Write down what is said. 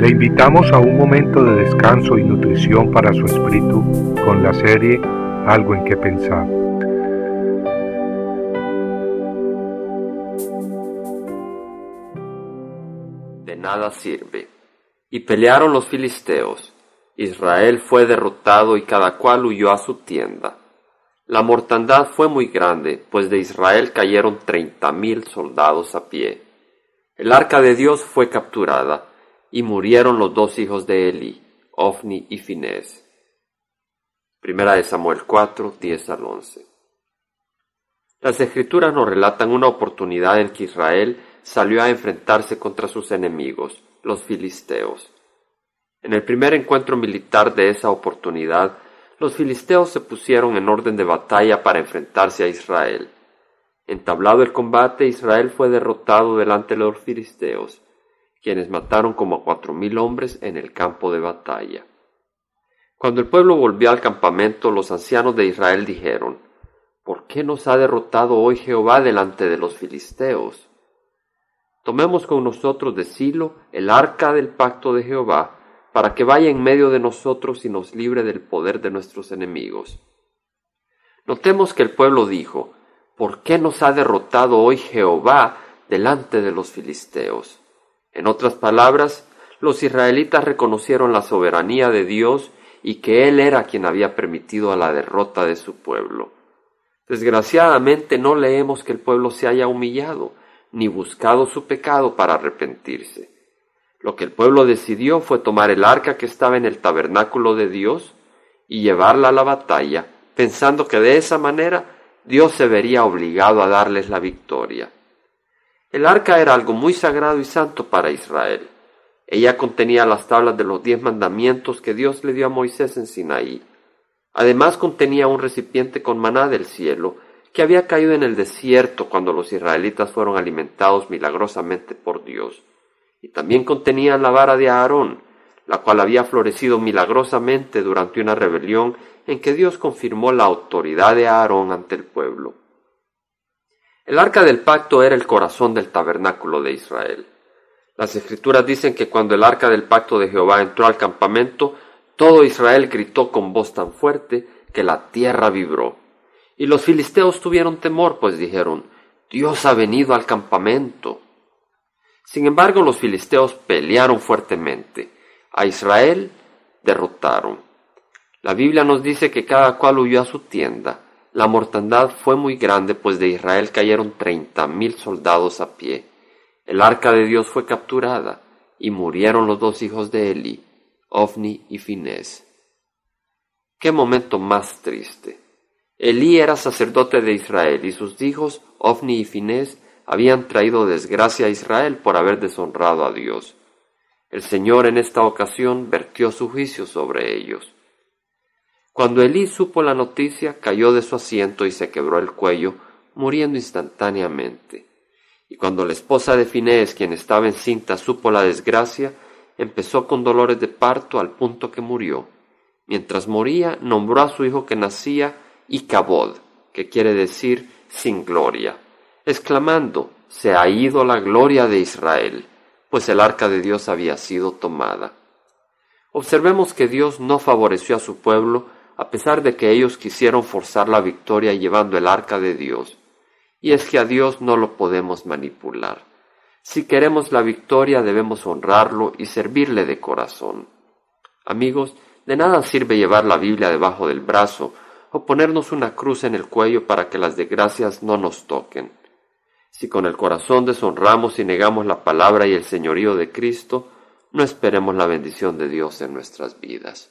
Le invitamos a un momento de descanso y nutrición para su espíritu con la serie Algo en que pensar. De nada sirve. Y pelearon los filisteos. Israel fue derrotado y cada cual huyó a su tienda. La mortandad fue muy grande, pues de Israel cayeron treinta mil soldados a pie. El arca de Dios fue capturada, y murieron los dos hijos de Eli, Ofni y Finés. Primera de Samuel 4, 10 al 11. Las escrituras nos relatan una oportunidad en que Israel salió a enfrentarse contra sus enemigos, los filisteos. En el primer encuentro militar de esa oportunidad, los filisteos se pusieron en orden de batalla para enfrentarse a Israel. Entablado el combate, Israel fue derrotado delante de los filisteos, quienes mataron como a cuatro mil hombres en el campo de batalla. Cuando el pueblo volvió al campamento, los ancianos de Israel dijeron, ¿Por qué nos ha derrotado hoy Jehová delante de los filisteos? Tomemos con nosotros de Silo el arca del pacto de Jehová, para que vaya en medio de nosotros y nos libre del poder de nuestros enemigos. Notemos que el pueblo dijo, ¿por qué nos ha derrotado hoy Jehová delante de los filisteos? En otras palabras, los israelitas reconocieron la soberanía de Dios y que Él era quien había permitido la derrota de su pueblo. Desgraciadamente no leemos que el pueblo se haya humillado, ni buscado su pecado para arrepentirse. Lo que el pueblo decidió fue tomar el arca que estaba en el tabernáculo de Dios y llevarla a la batalla, pensando que de esa manera Dios se vería obligado a darles la victoria. El arca era algo muy sagrado y santo para Israel. Ella contenía las tablas de los diez mandamientos que Dios le dio a Moisés en Sinaí. Además contenía un recipiente con maná del cielo, que había caído en el desierto cuando los israelitas fueron alimentados milagrosamente por Dios y también contenía la vara de Aarón, la cual había florecido milagrosamente durante una rebelión en que Dios confirmó la autoridad de Aarón ante el pueblo. El arca del pacto era el corazón del tabernáculo de Israel. Las escrituras dicen que cuando el arca del pacto de Jehová entró al campamento, todo Israel gritó con voz tan fuerte que la tierra vibró. Y los filisteos tuvieron temor, pues dijeron, Dios ha venido al campamento. Sin embargo, los filisteos pelearon fuertemente. A Israel derrotaron. La Biblia nos dice que cada cual huyó a su tienda. La mortandad fue muy grande, pues de Israel cayeron treinta mil soldados a pie. El arca de Dios fue capturada, y murieron los dos hijos de Eli, Ofni y Finés. Qué momento más triste. Elí era sacerdote de Israel, y sus hijos, Ofni y Finés, habían traído desgracia a Israel por haber deshonrado a Dios. El Señor en esta ocasión vertió su juicio sobre ellos. Cuando Elí supo la noticia, cayó de su asiento y se quebró el cuello, muriendo instantáneamente. Y cuando la esposa de Finés, quien estaba encinta, supo la desgracia, empezó con dolores de parto al punto que murió. Mientras moría, nombró a su hijo que nacía Icabod, que quiere decir sin gloria exclamando, Se ha ido la gloria de Israel, pues el arca de Dios había sido tomada. Observemos que Dios no favoreció a su pueblo a pesar de que ellos quisieron forzar la victoria llevando el arca de Dios. Y es que a Dios no lo podemos manipular. Si queremos la victoria debemos honrarlo y servirle de corazón. Amigos, de nada sirve llevar la Biblia debajo del brazo o ponernos una cruz en el cuello para que las desgracias no nos toquen. Si con el corazón deshonramos y negamos la palabra y el señorío de Cristo, no esperemos la bendición de Dios en nuestras vidas.